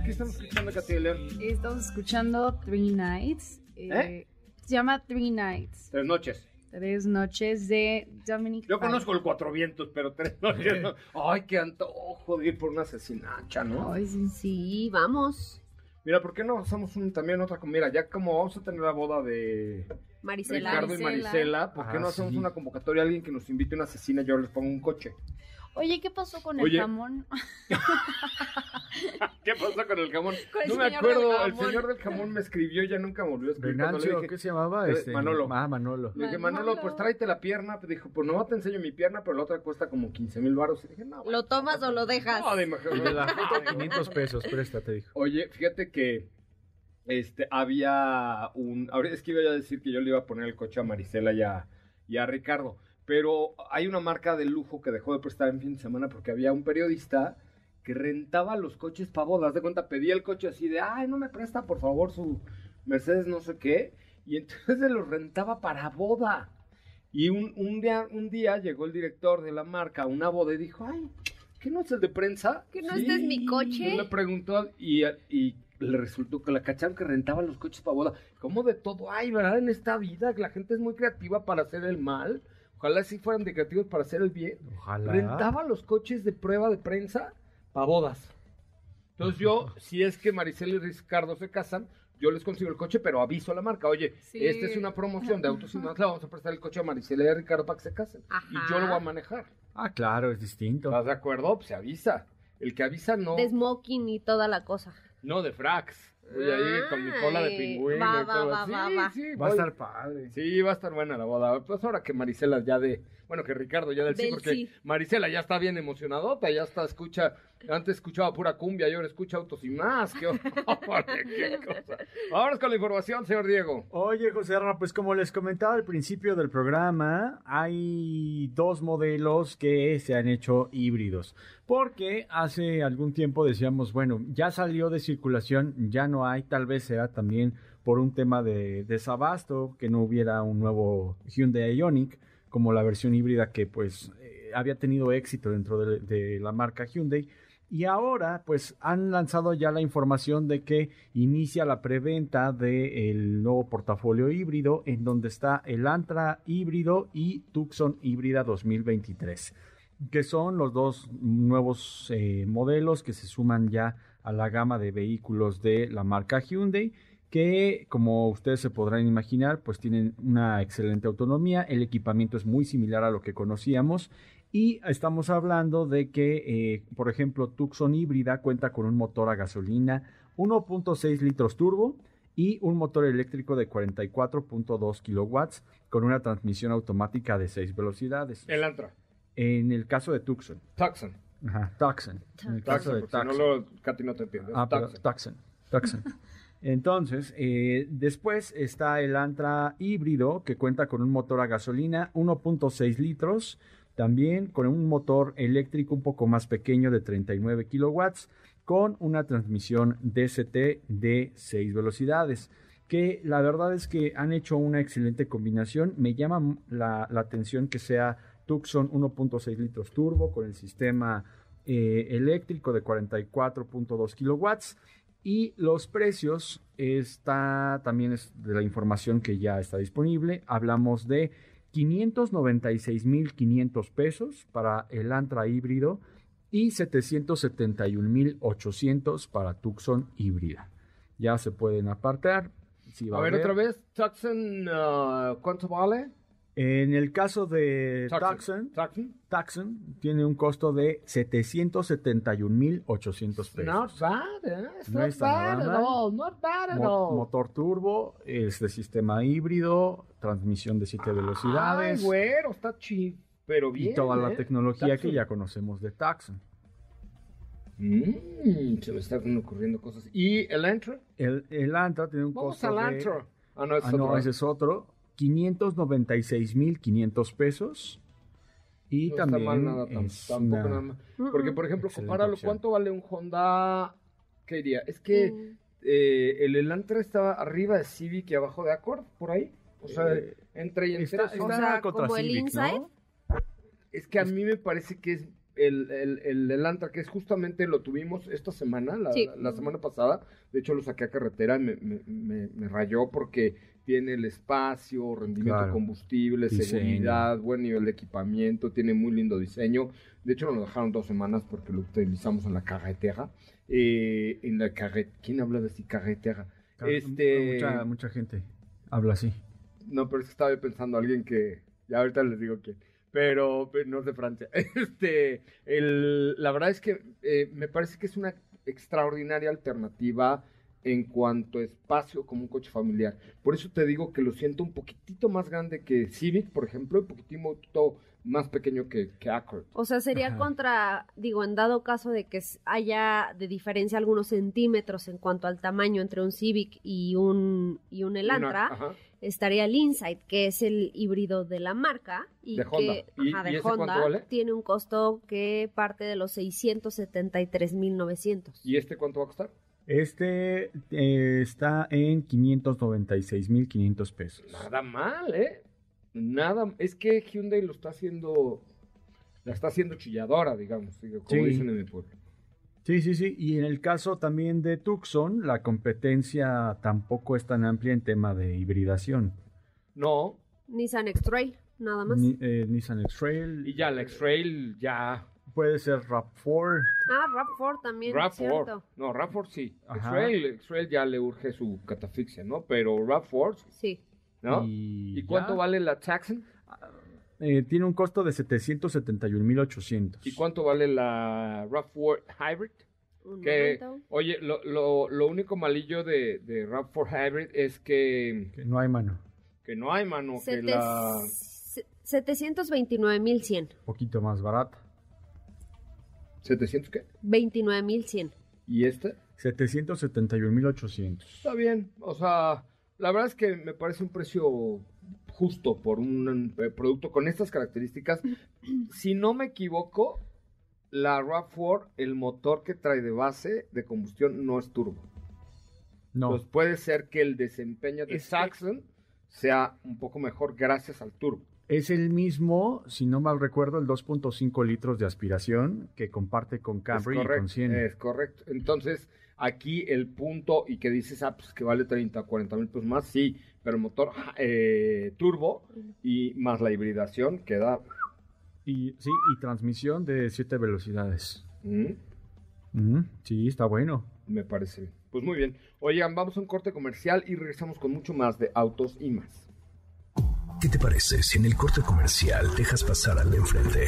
¿Qué estamos escuchando, León? Estamos escuchando Three Nights. eh, ¿Eh? Se llama Three Nights. Tres noches. Tres noches de Dominic. Yo Fike. conozco el Cuatro Vientos, pero tres noches no. Ay, qué antojo de ir por una asesinacha, ¿no? Ay, sí. Sí, vamos. Mira, ¿por qué no hacemos un- también otra comida? Ya como vamos a tener la boda de Marisela. Ricardo y Marisela. Marisela, ¿por qué Ah, no hacemos sí. una convocatoria a alguien que nos invite a una asesina y yo les pongo un coche? Oye, ¿qué pasó con Oye. el jamón? ¿Qué pasó con el jamón? Con el no me acuerdo, el señor del jamón me escribió y ya nunca me volvió a escribir. Venancio, dije- ¿qué se llamaba? Este, Manolo. Ah, Manolo. Le dije, Manolo, Manolo. pues tráete la pierna. Dijo, pues no te enseño mi pierna, pero la otra cuesta como 15 mil baros. Y dije, no. ¿Lo tomas o lo dejas? No, de foto, 500 pesos, préstate, dijo. Oye, fíjate que este había un. Ahora es que iba a decir que yo le iba a poner el coche a Marisela y a, y a Ricardo. Pero hay una marca de lujo que dejó de prestar en fin de semana porque había un periodista que rentaba los coches para bodas. De cuenta, pedía el coche así de, ay, no me presta por favor su Mercedes no sé qué. Y entonces se los rentaba para boda. Y un, un día, un día llegó el director de la marca a una boda y dijo, ay, ¿qué no es el de prensa? ¿Que no este es mi coche? Y le preguntó y, y le resultó que la cacharon que rentaba los coches para boda. ¿Cómo de todo hay, verdad? En esta vida, que la gente es muy creativa para hacer el mal. Ojalá sí fueran de creativos para hacer el bien. Ojalá. Rentaba los coches de prueba de prensa para bodas. Entonces yo, si es que Maricel y Ricardo se casan, yo les consigo el coche, pero aviso a la marca, oye, Sí. esta es una promoción de autos y más, le vamos a prestar el coche a Maricel y a Ricardo para que se casen. Ajá. Y yo lo voy a manejar. Ah, claro, es distinto. ¿Estás de acuerdo? Pues se avisa. El que avisa no, De smoking y toda la cosa. no de frax. Voy ahí con mi cola de pingüino va, y va, todo. va, sí, va, va. sí, Va a estar padre. Sí, va a estar buena la boda. Pues ahora que Marisela ya de, bueno, que Ricardo ya del, sí, porque sí. Marisela ya está bien emocionadota, ya está, escucha, antes escuchaba pura cumbia y ahora escucha autos y más. Qué, horror, qué cosa. Vámonos con la información, señor Diego. Oye, José Ra, pues como les comentaba al principio del programa, hay dos modelos que se han hecho híbridos. Porque hace algún tiempo decíamos, bueno, ya salió de circulación, ya no hay, tal vez sea también por un tema de desabasto, que no hubiera un nuevo Hyundai Ioniq, como la versión híbrida que pues eh, había tenido éxito dentro de, de la marca Hyundai. Y ahora, pues han lanzado ya la información de que inicia la preventa del nuevo portafolio híbrido, en donde está el Antra híbrido y Tucson híbrida 2023, que son los dos nuevos eh, modelos que se suman ya a la gama de vehículos de la marca Hyundai que como ustedes se podrán imaginar, pues tienen una excelente autonomía, el equipamiento es muy similar a lo que conocíamos y estamos hablando de que, eh, por ejemplo, Tucson híbrida cuenta con un motor a gasolina 1.6 litros turbo y un motor eléctrico de 44.2 kilowatts con una transmisión automática de 6 velocidades. El Antra. En el caso de Tucson. Tucson. Ajá, Tucson. En el caso Tucson, de si no Tucson. lo, Katy no te entiende. Ah, pero Tucson. Tucson. Tucson. Entonces, eh, después está el Antra híbrido que cuenta con un motor a gasolina 1.6 litros, también con un motor eléctrico un poco más pequeño de 39 kilowatts, con una transmisión DCT de 6 velocidades, que la verdad es que han hecho una excelente combinación. Me llama la, la atención que sea Tucson 1.6 litros turbo con el sistema eh, eléctrico de 44.2 kilowatts. Y los precios está también es de la información que ya está disponible. Hablamos de 596.500 pesos para el Antra híbrido y 771.800 para Tucson híbrida. Ya se pueden apartar. Si va A ver, otra vez, Tucson, ah, ¿cuánto vale? En el caso de Tucson. Tucson tiene un costo de 771.800 pesos. Not bad, eh? It's No not está bad nada at mal. all. Not bad at Mo- all. motor turbo, es de sistema híbrido, transmisión de 7 velocidades Ay, güero, está chido. Pero bien. y toda la ¿eh? tecnología que ya conocemos de Tucson. Mm, se me están ocurriendo cosas. ¿Y el Entra? El, el Antra tiene un Vamos costo al de... Ah, no, es Ah, no, ese es otro. 596.500 pesos. Y no también está mal nada, tam- es tampoco una- nada más. Porque, por ejemplo, compáralo. ¿cuánto vale un Honda? ¿Qué diría? Es que Mm. eh, el Elantra estaba arriba de Civic y abajo de Accord, por ahí. O sea, Eh, entre y está- entre. O está sea, contra como el Inside. ¿no? Es que a mí me parece que es el, el, el Elantra, que es justamente lo tuvimos esta semana, la, Sí. la semana pasada. De hecho, lo saqué a carretera y me, me, me- me rayó porque tiene el espacio, rendimiento Claro. de combustible, Diseño. seguridad, buen nivel de equipamiento, tiene muy lindo diseño. De hecho, nos lo dejaron dos semanas porque lo utilizamos en la carretera. Eh, en la carretera. ¿Quién habla de así carretera? Este... Mucha, mucha gente habla así. No, pero es que estaba pensando alguien que. Ya ahorita les digo quién. Pero, pero no es de Francia. Este, el, la verdad es que eh, me parece que es una extraordinaria alternativa en cuanto a espacio como un coche familiar. Por eso te digo que lo siento un poquitito más grande que Civic, por ejemplo, y un poquitito más pequeño que, que Accord. O sea, sería Ajá. contra, digo, en dado caso de que haya de diferencia algunos centímetros en cuanto al tamaño entre un Civic y un, y un Elantra, Una- ajá. Estaría el Insight, que es el híbrido de la marca y De que Honda. ¿Y- ajá, y de ese cuánto Honda vale? tiene un costo que parte de los 673.900. ¿Y este cuánto va a costar? Este eh, está en 596.500 pesos. Nada mal, ¿eh? Nada. Es que Hyundai lo está haciendo. La está haciendo chilladora, digamos, como Sí. dicen en mi pueblo. Sí, sí, sí. Y en el caso también de Tucson, la competencia tampoco es tan amplia en tema de hibridación. No, Nissan X-Trail, nada más. Ni- eh, Nissan X-Trail. y ya la X-Trail ya. Puede ser RAV4. Ah, RAV4 también, RAV4. cierto. No, RAV4 sí. X-Trail, X-Trail ya le urge su catafixia, ¿no? Pero RAV4, Sí. ¿no? Y, ¿Y cuánto ya. vale la Taxon? Eh, tiene un costo de 771.800. ¿Y cuánto vale la RAV4 Hybrid? Un Que, momento. oye, lo, lo, lo único malillo de, de RAV4 Hybrid es que, Que no hay mano. que no hay mano, que Sete- la... se- 729.100. poquito más barata. ¿700 qué? 29.100. ¿Y este? 771.800. Está bien, o sea, la verdad es que me parece un precio justo por un eh, producto con estas características. si no me equivoco, la RAV4, el motor que trae de base de combustión no es turbo. No, Pues puede ser que el desempeño de Saxon sea un poco mejor gracias al turbo. es el mismo, si no mal recuerdo, el 2.5 litros de aspiración que comparte con Camry es y con Siena. es correcto. Entonces, aquí el punto y que dices, ah, pues que vale 30, 40 mil pesos más, sí, pero el motor eh, turbo y más la hibridación queda... Y, sí, y transmisión de 7 velocidades. mm, Mm, sí, está bueno. me parece bien. Pues muy bien. Oigan, vamos a un corte comercial y regresamos con mucho más de autos y más. ¿Qué te parece si en el corte comercial dejas pasar al de enfrente?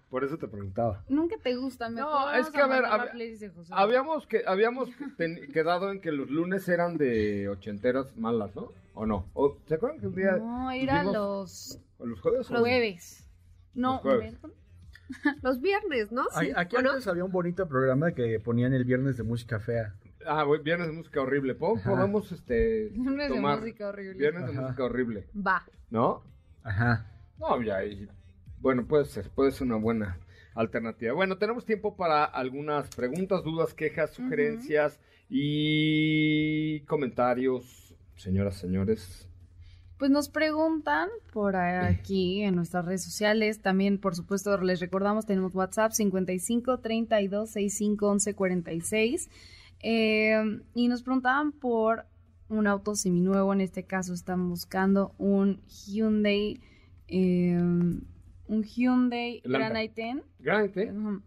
por eso te preguntaba. Nunca te gusta, No, mejor es vamos que, a a ver, playlist de José. Habíamos, que, habíamos ten- quedado en que los lunes eran de ochenteras malas, ¿no? ¿O no? ¿O, ¿Se acuerdan que un día... No, era los ¿o los jueves? o los jueves. No, Los jueves. miércoles. Los viernes, ¿no? Sí. Aquí ¿O no? antes había un bonito programa que ponían el viernes de música fea. Ah, viernes de música horrible. ¿Po- Ajá. Podemos, este, Viernes de tomar música horrible. Viernes de Ajá. música horrible, Va. ¿no? Ajá. No, ya, y- bueno, puede ser, puede ser una buena alternativa. Bueno, tenemos tiempo para algunas preguntas, dudas, quejas, sugerencias y comentarios, señoras, señores. Pues nos preguntan por aquí en nuestras redes sociales. También, por supuesto, les recordamos, tenemos WhatsApp 55 32 65 11 46. y nos preguntaban por un auto seminuevo. En este caso, están buscando un Hyundai. Eh, un Hyundai Grand i10. Grand i10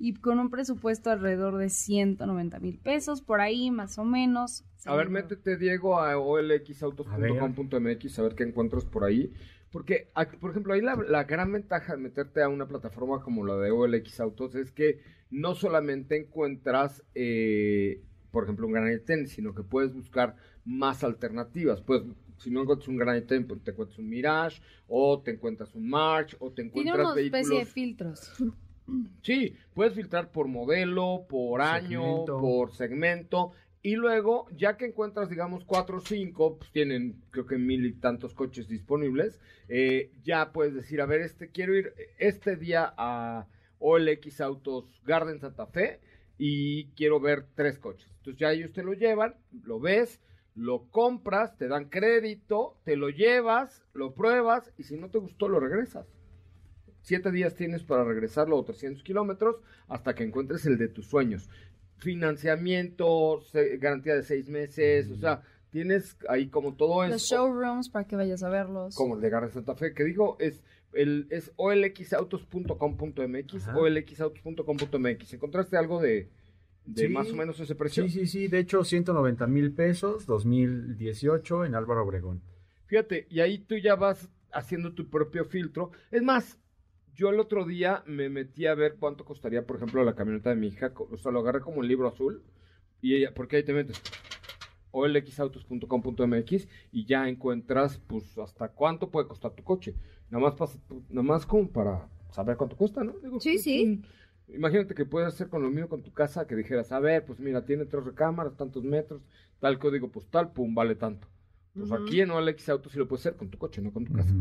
y con un presupuesto alrededor de 190 mil pesos, por ahí más o menos. A ver, métete, Diego, a olxautos.com.mx a ver qué encuentras por ahí. Porque, por ejemplo, ahí la, gran ventaja de meterte a una plataforma como la de OLX Autos es que no solamente encuentras, eh, por ejemplo, un Granite 10, sino que puedes buscar más alternativas. Pues, si no encuentras un Granite 10, pues te encuentras un Mirage, o te encuentras un March, o te encuentras Tiene una especie de filtros. Sí, puedes filtrar por modelo, por año, por segmento. Y luego, ya que encuentras, digamos, cuatro o cinco, pues tienen creo que mil y tantos coches disponibles, eh, ya puedes decir, a ver, este quiero ir este día a OLX Autos Garden Santa Fe y quiero ver tres coches. Entonces ya ellos te lo llevan, lo ves, lo compras, te dan crédito, te lo llevas, lo pruebas y si no te gustó, lo regresas. Siete días tienes para regresarlo o 300 kilómetros hasta que encuentres el de tus sueños. Financiamiento, garantía de seis meses, o sea, tienes ahí como todo eso. Los showrooms para que vayas a verlos. Como el de Garra Santa Fe, que digo, es el es olxautos.com.mx, olxautos.com.mx. ¿Encontraste algo de, de más o menos ese precio? Sí, sí, sí, de hecho 190 mil pesos, 2018 en Álvaro Obregón. Fíjate, y ahí tú ya vas haciendo tu propio filtro. Es más, yo el otro día me metí a ver cuánto costaría, por ejemplo, la camioneta de mi hija. O sea, lo agarré como un libro azul. Y ella, porque ahí te metes olxautos.com.mx y ya encuentras, pues, hasta cuánto puede costar tu coche. Nada más, pasa, nada más como para saber cuánto cuesta, ¿no? sí, sí. Imagínate que puedes hacer con lo mío con tu casa, que dijeras, a ver, pues mira, tiene tres recámaras, tantos metros, tal código postal, pum, vale tanto. Pues aquí en OLX Auto sí lo puedes hacer con tu coche, no con tu casa.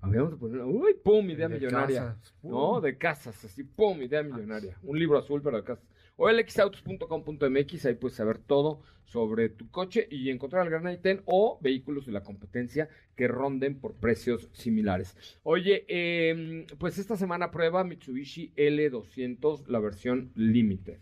Habíamos de poner, uy, pum, idea millonaria. No, de casas, así, pum, idea millonaria. Un libro azul, pero de casas. OLXautos.com.mx, ahí puedes saber todo sobre tu coche y encontrar el Gran 10 o vehículos de la competencia que ronden por precios similares. Oye, em, pues esta semana prueba Mitsubishi L200, la versión Limited.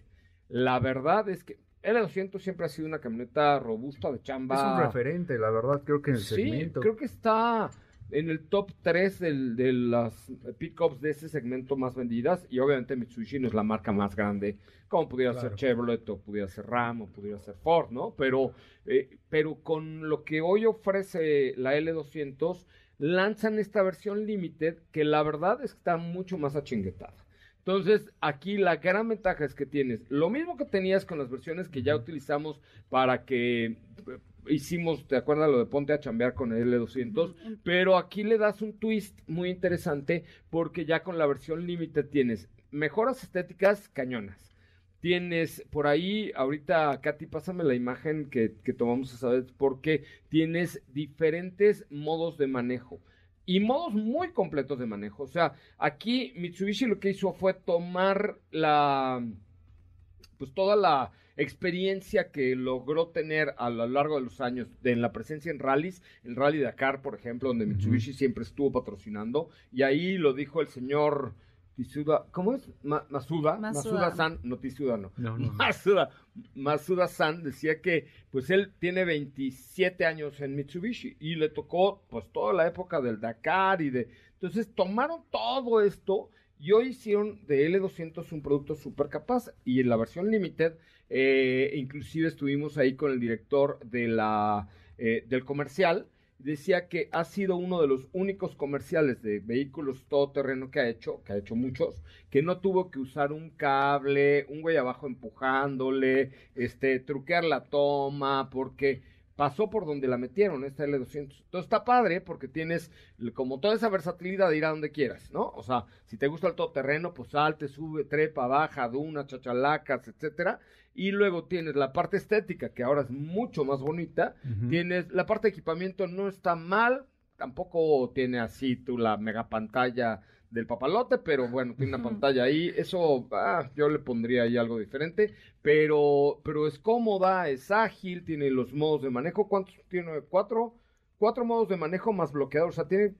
La verdad es que L200 siempre ha sido una camioneta robusta de chamba. Es un referente, la verdad, creo que en el sí, creo que está en el top 3 de las pickups de ese segmento más vendidas. Y obviamente Mitsubishi no es la marca más grande, como pudiera ser Chevrolet, o pudiera ser Ram, o pudiera ser Ford, ¿no? Pero, eh, pero con lo que hoy ofrece la L200, lanzan esta versión limited que la verdad es que está mucho más achinguetada. Entonces, aquí la gran ventaja es que tienes lo mismo que tenías con las versiones que ya utilizamos para que hicimos, ¿te acuerdas lo de ponte a chambear con el L200? Pero aquí le das un twist muy interesante porque ya con la versión límite tienes mejoras estéticas cañonas. Tienes por ahí, ahorita, Katy, pásame la imagen que, que tomamos esa vez, porque tienes diferentes modos de manejo y modos muy completos de manejo. O sea, aquí Mitsubishi lo que hizo fue tomar la, pues toda la experiencia que logró tener a lo largo de los años de, en la presencia en rallies, el Rally Dakar, por ejemplo, donde Mitsubishi siempre estuvo patrocinando, y ahí lo dijo el señor ¿cómo es? Masuda, Masuda, San, no Tisuda, no. no, Masuda, Masuda San decía que pues él tiene 27 años en Mitsubishi y le tocó pues toda la época del Dakar y de... Entonces tomaron todo esto y hoy hicieron de L200 un producto súper capaz y en la versión limited eh, inclusive estuvimos ahí con el director de la, eh, del comercial decía que ha sido uno de los únicos comerciales de vehículos todoterreno que ha hecho, que ha hecho muchos, que no tuvo que usar un cable, un güey abajo empujándole, este, truquear la toma, porque pasó por donde la metieron, esta L200. Entonces está padre porque tienes como toda esa versatilidad de ir a donde quieras, ¿no? O sea, si te gusta el todoterreno, pues salte, sube, trepa, baja, duna, chachalacas, etcétera. Y luego tienes la parte estética, que ahora es mucho más bonita. Tienes la parte de equipamiento, no está mal. Tampoco tiene así tú la mega pantalla del papalote, pero bueno, tiene una pantalla ahí. Eso, ah, yo le pondría ahí algo diferente. Pero, pero es cómoda, es ágil, tiene los modos de manejo. ¿Cuántos tiene? ¿Cuatro? cuatro modos de manejo más bloqueador. O sea, tiene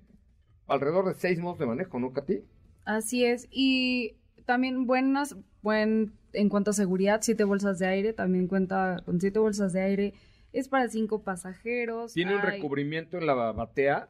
alrededor de seis modos de manejo, ¿no, Katy? Así es. Y también buenas, buen, en cuanto a seguridad, siete bolsas de aire, también cuenta con siete bolsas de aire. Es para cinco pasajeros. Tiene un recubrimiento en la batea,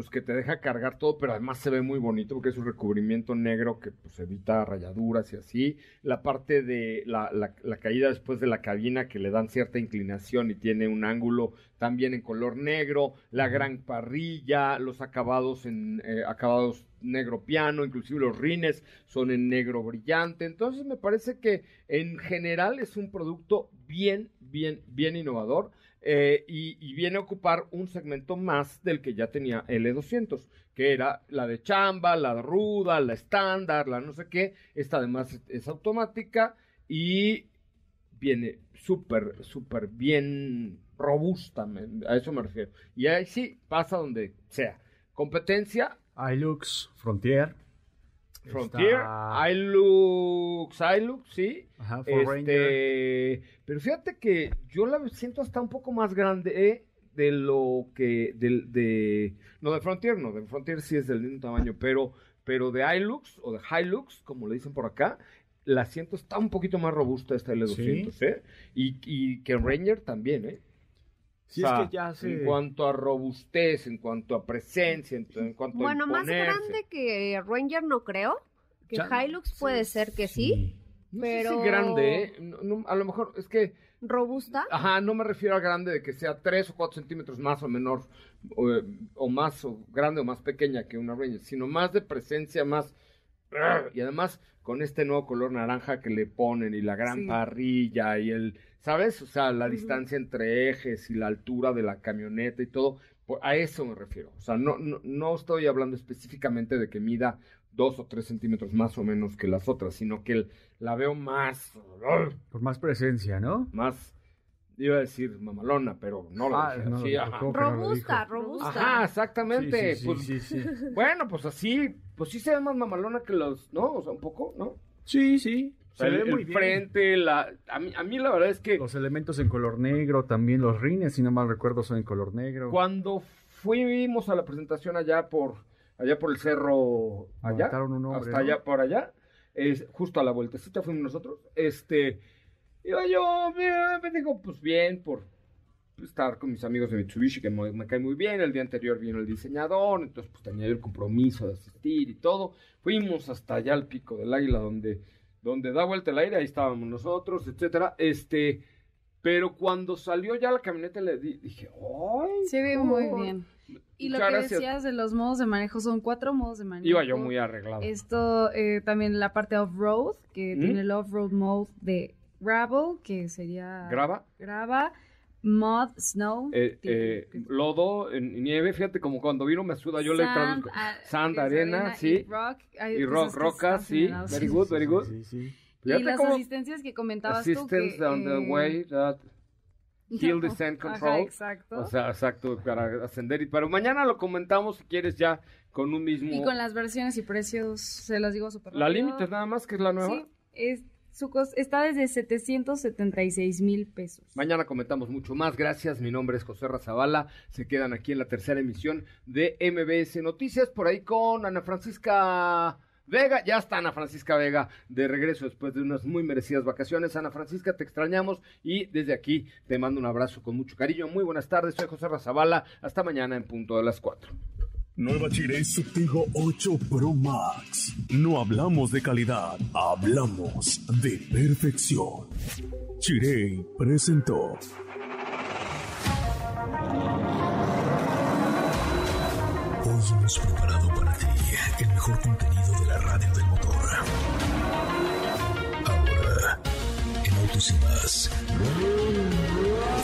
pues que te deja cargar todo, pero además se ve muy bonito porque es un recubrimiento negro que pues evita rayaduras y así. La parte de la, la- la caída después de la cabina que le dan cierta inclinación y tiene un ángulo también en color negro, la gran parrilla, los acabados en eh, acabados negro piano, inclusive los rines son en negro brillante. Entonces me parece que en general es un producto bien, bien, bien innovador eh, y, viene a ocupar un segmento más del que ya tenía L200, que era la de chamba, la ruda, la estándar, la no sé qué. Esta además es, automática y viene súper, súper bien robusta, a eso me refiero. Y ahí sí, pasa donde sea. Competencia, Hilux, Frontier. Frontier, Está- Hilux, Hilux, sí. Ajá. Este, pero fíjate que yo la siento hasta un poco más grande eh, de lo que del de no de Frontier, no, de Frontier sí es del mismo tamaño, pero pero de Hilux o de Hilux, como le dicen por acá, la siento está un poquito más robusta esta L200, ¿eh? Y, y que Ranger también, ¿eh? Sí, O sea, es que ya se... En cuanto a robustez, en cuanto a presencia, en, en cuanto Bueno, a más imponerse. grande que Ranger no creo. Que Hilux puede ser que sí. No pero- sé si grande, ¿eh? No- no, a lo mejor es que Robusta. Ajá, no me refiero a grande de que sea 3 o 4 centímetros más o menor, o, eh, o más o grande o más pequeña que una Ranger, sino más de presencia, más... Y además con este nuevo color naranja que le ponen y la gran Sí. parrilla y el, ¿sabes? O sea, la distancia entre ejes y la altura de la camioneta y todo, pues, a eso me refiero. O sea, no, no, no estoy hablando específicamente de que mida dos o tres centímetros más o menos que las otras, sino que el- la veo más Con más presencia, ¿no? más, iba a decir mamalona, pero no Ah, dije no, así, no, ajá. ¿cómo que no lo Robusta, robusta. Ajá, exactamente. Sí, sí, pues, sí, sí, sí. Bueno, pues así, pues sí se ve más mamalona que los, ¿no? O sea, un poco, ¿no? Sí, sí. O sea, Se el, ve muy el bien. frente, la, a mí, a mí la verdad es que Los elementos en color negro, también los rines, si no mal recuerdo, son en color negro. cuando fuimos a la presentación allá por, allá por el cerro, allá, un hombre, hasta ¿no? allá, por allá, es, justo a la vueltecita fuimos nosotros, este, iba yo, me, me digo, pues bien, por estar con mis amigos de Mitsubishi, que me, me cae muy bien, el día anterior vino el diseñador, entonces pues tenía yo el compromiso de asistir y todo, fuimos hasta allá al Pico del Águila, donde, donde da vuelta el aire, ahí estábamos nosotros, etcétera, este, pero cuando salió ya la camioneta le di- dije, ¡ay! Se ve muy bien. Y lo Muchas que gracias. decías de los modos de manejo, son cuatro modos de manejo. Iba yo muy arreglado. Esto eh, también la parte off-road, que ¿Mm? tiene el off-road mode de gravel, que sería... Graba, Grava, mud, snow. eh, eh, lodo, nieve, fíjate como cuando vino me suda, yo le sand, traduzco. ah, Sand, es arena, sí. Y rock. hay Y cosas rock, roca, sí. Very good, very good. Sí, sí. Y las asistencias que comentabas tú. Assistance que, on the eh, way, that hill descent Ajá, control. exacto. O sea, exacto, para ascender. y Pero mañana lo comentamos si quieres ya con un mismo. y con las versiones y precios, se las digo súper La límite nada más, que es la nueva. Sí, es, su cos- está desde 776 mil pesos. Mañana comentamos mucho más. Gracias. Mi nombre es José Razabala. Se quedan aquí en la tercera emisión de MBS Noticias. Por ahí con Ana Francisca Vega. Ya está Ana Francisca Vega de regreso después de unas muy merecidas vacaciones. Ana Francisca, te extrañamos y desde aquí te mando un abrazo con mucho cariño. Muy buenas tardes. Soy José Razabala. Hasta mañana en punto de las 4. Nueva Chirey Subtigo 8 Pro Max. No hablamos de calidad, hablamos de perfección. Chirey presentó. Hoy hemos preparado para ti el mejor contenido de la radio del motor. Ahora, en Autos y más.